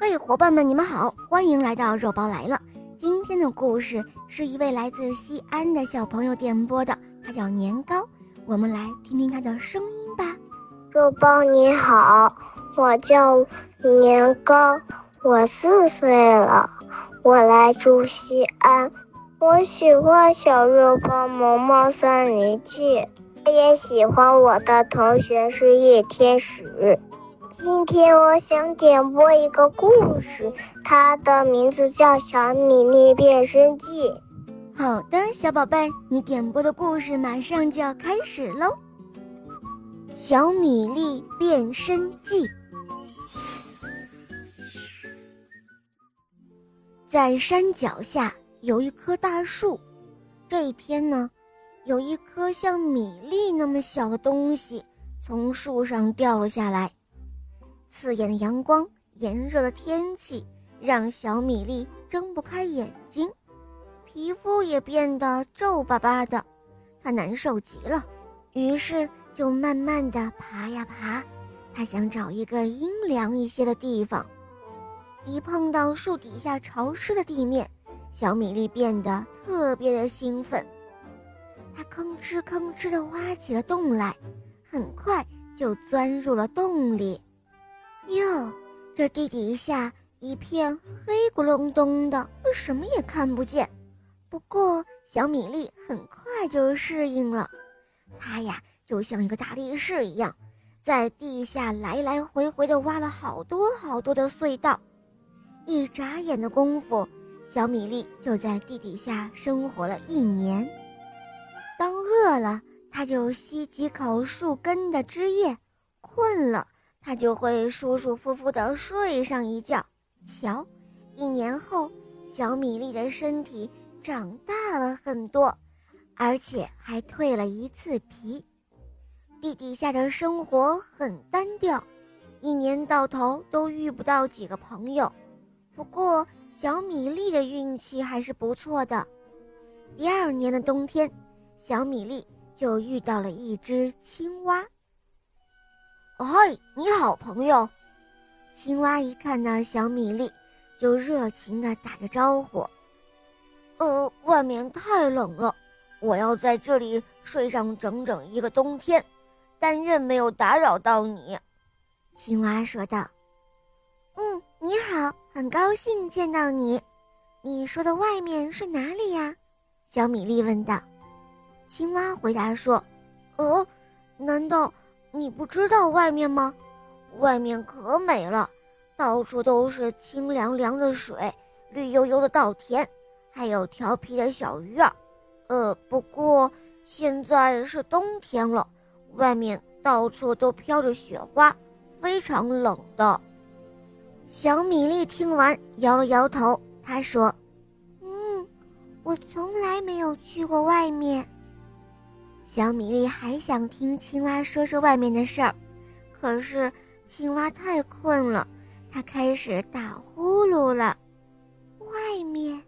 嘿，伙伴们，你们好，欢迎来到肉包来了。今天的故事是一位来自西安的小朋友点播的，他叫年糕。我们来听听他的声音吧。肉包你好，我叫年糕，我四岁了，我来住西安。我喜欢小肉包《萌萌森林记》，我也喜欢我的同学是叶天使。今天我想点播一个故事，它的名字叫《小米粒变身记》。好的，小宝贝，你点播的故事马上就要开始喽，《小米粒变身记》。在山脚下有一棵大树，这一天呢，有一颗像米粒那么小的东西从树上掉了下来。刺眼的阳光，炎热的天气，让小米粒睁不开眼睛，皮肤也变得皱巴巴的，它难受极了，于是就慢慢的爬呀爬，它想找一个阴凉一些的地方。一碰到树底下潮湿的地面，小米粒变得特别的兴奋，它吭哧吭哧地挖起了洞来，很快就钻入了洞里。哟，这地底下一片黑咕隆咚的，什么也看不见。不过小米粒很快就适应了，它呀就像一个大力士一样，在地下来来回回的挖了好多好多的隧道。一眨眼的功夫，小米粒就在地底下生活了一年。当饿了，它就吸几口树根的汁液；困了。他就会舒舒服服地睡上一觉。瞧，一年后，小米粒的身体长大了很多，而且还蜕了一次皮。地底下的生活很单调，一年到头都遇不到几个朋友。不过，小米粒的运气还是不错的。第二年的冬天，小米粒就遇到了一只青蛙。嗨，你好，朋友！青蛙一看到小米粒，就热情地打着招呼。呃，外面太冷了，我要在这里睡上整整一个冬天，但愿没有打扰到你。青蛙说道。嗯，你好，很高兴见到你。你说的外面是哪里呀？小米粒问道。青蛙回答说：“呃，难道？”你不知道外面吗？外面可美了，到处都是清凉凉的水，绿油油的稻田，还有调皮的小鱼儿。呃，不过现在是冬天了，外面到处都飘着雪花，非常冷的。小米粒听完摇了摇头，他说：“嗯，我从来没有去过外面。”小米粒还想听青蛙说说外面的事儿，可是青蛙太困了，它开始打呼噜了。外面，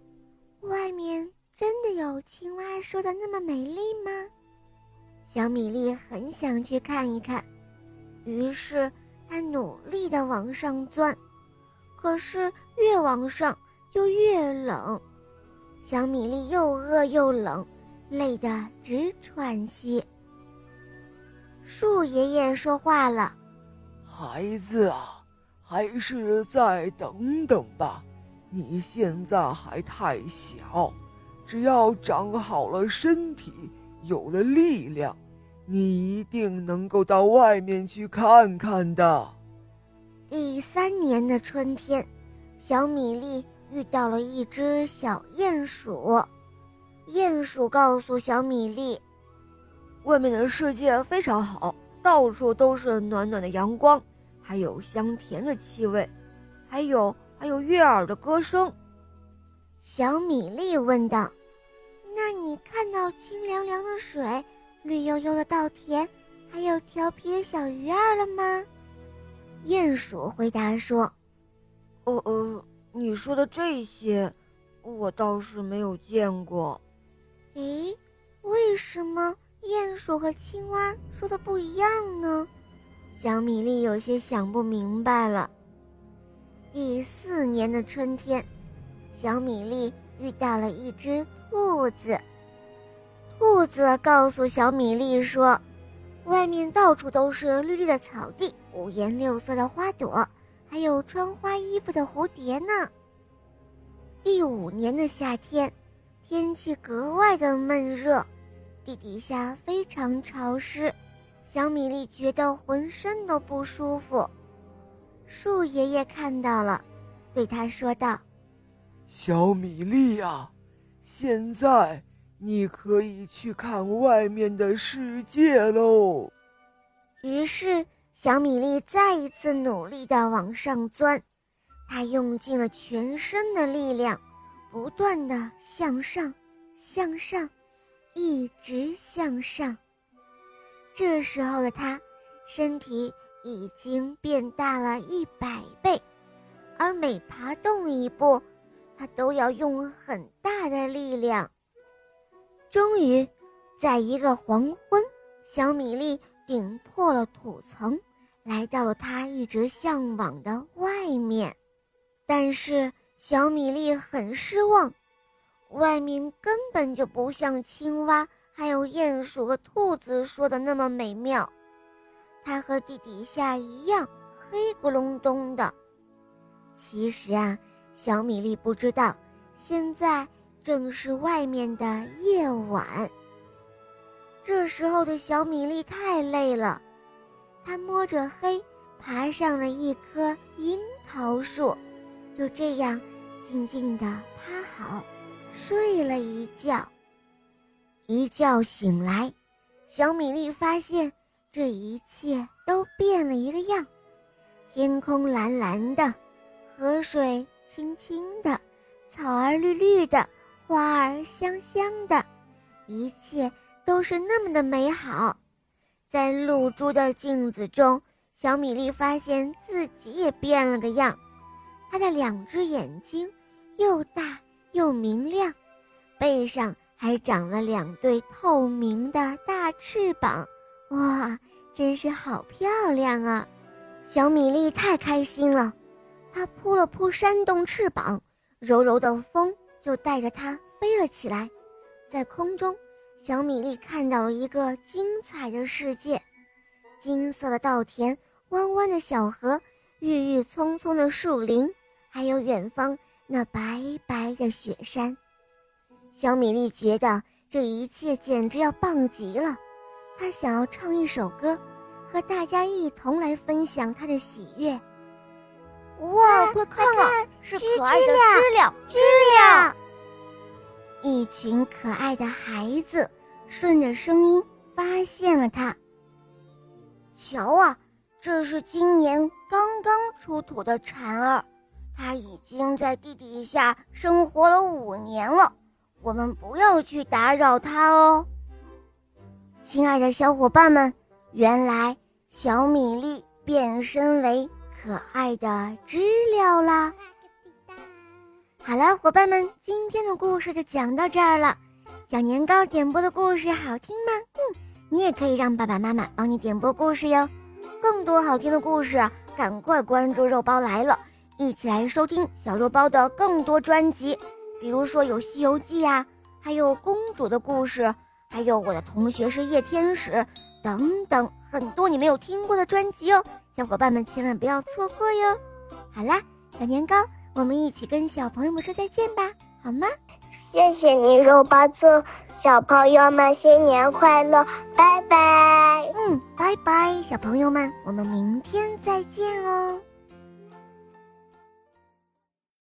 外面真的有青蛙说的那么美丽吗？小米粒很想去看一看，于是它努力地往上钻，可是越往上就越冷。小米粒又饿又冷。累得直喘息。树爷爷说话了：“孩子啊，还是再等等吧。你现在还太小，只要长好了身体，有了力量，你一定能够到外面去看看的。”第三年的春天，小米粒遇到了一只小鼹鼠。鼹鼠告诉小米粒：“外面的世界非常好，到处都是暖暖的阳光，还有香甜的气味，还有还有悦耳的歌声。”小米粒问道：“那你看到清凉凉的水、绿油油的稻田，还有调皮的小鱼儿了吗？”鼹鼠回答说：“呃呃，你说的这些，我倒是没有见过。”咦，为什么鼹鼠和青蛙说的不一样呢？小米粒有些想不明白了。第四年的春天，小米粒遇到了一只兔子。兔子告诉小米粒说：“外面到处都是绿绿的草地，五颜六色的花朵，还有穿花衣服的蝴蝶呢。”第五年的夏天，天气格外的闷热，地底下非常潮湿，小米粒觉得浑身都不舒服。树爷爷看到了，对他说道：“小米粒呀，现在你可以去看外面的世界喽。”于是，小米粒再一次努力地往上钻，他用尽了全身的力量，不断的向上、向上，一直向上。这时候的他，身体。已经变大了一百倍，而每爬动一步，它都要用很大的力量。终于，在一个黄昏，小米粒顶破了土层，来到了它一直向往的外面。但是，小米粒很失望，外面根本就不像青蛙、还有鼹鼠和兔子说的那么美妙。它和地底下一样黑咕隆咚的。其实啊，小米粒不知道，现在正是外面的夜晚。这时候的小米粒太累了，它摸着黑爬上了一棵樱桃树，就这样静静地趴好，睡了一觉。一觉醒来，小米粒发现。这一切都变了一个样，天空蓝蓝的，河水清清的，草儿绿绿的，花儿香香的，一切都是那么的美好。在露珠的镜子中，小米粒发现自己也变了个样，它的两只眼睛又大又明亮，背上还长了两对透明的大翅膀。哇，真是好漂亮啊！小米粒太开心了，它扑了扑扇动翅膀，柔柔的风就带着它飞了起来。在空中，小米粒看到了一个精彩的世界：金色的稻田，弯弯的小河，郁郁葱葱的树林，还有远方那白白的雪山。小米粒觉得这一切简直要棒极了。她想要唱一首歌，和大家一同来分享她的喜悦。哇，快看啊，是可爱的知了，知了！一群可爱的孩子顺着声音发现了它。瞧啊，这是今年刚刚出土的蝉儿，它已经在地底下生活了五年了。我们不要去打扰它哦。亲爱的小伙伴们，原来小米粒变身为可爱的知了啦！好了，伙伴们，今天的故事就讲到这儿了。小年糕点播的故事好听吗？嗯，你也可以让爸爸妈妈帮你点播故事哟。更多好听的故事，赶快关注肉包来了，一起来收听小肉包的更多专辑，比如说有《西游记》呀，还有公主的故事。还有我的同学是夜天使，等等很多你没有听过的专辑哦，小伙伴们千万不要错过哟。好啦，小年糕，我们一起跟小朋友们说再见吧，好吗？谢谢你，肉包做小朋友们新年快乐，拜拜。嗯，拜拜，小朋友们，我们明天再见哦。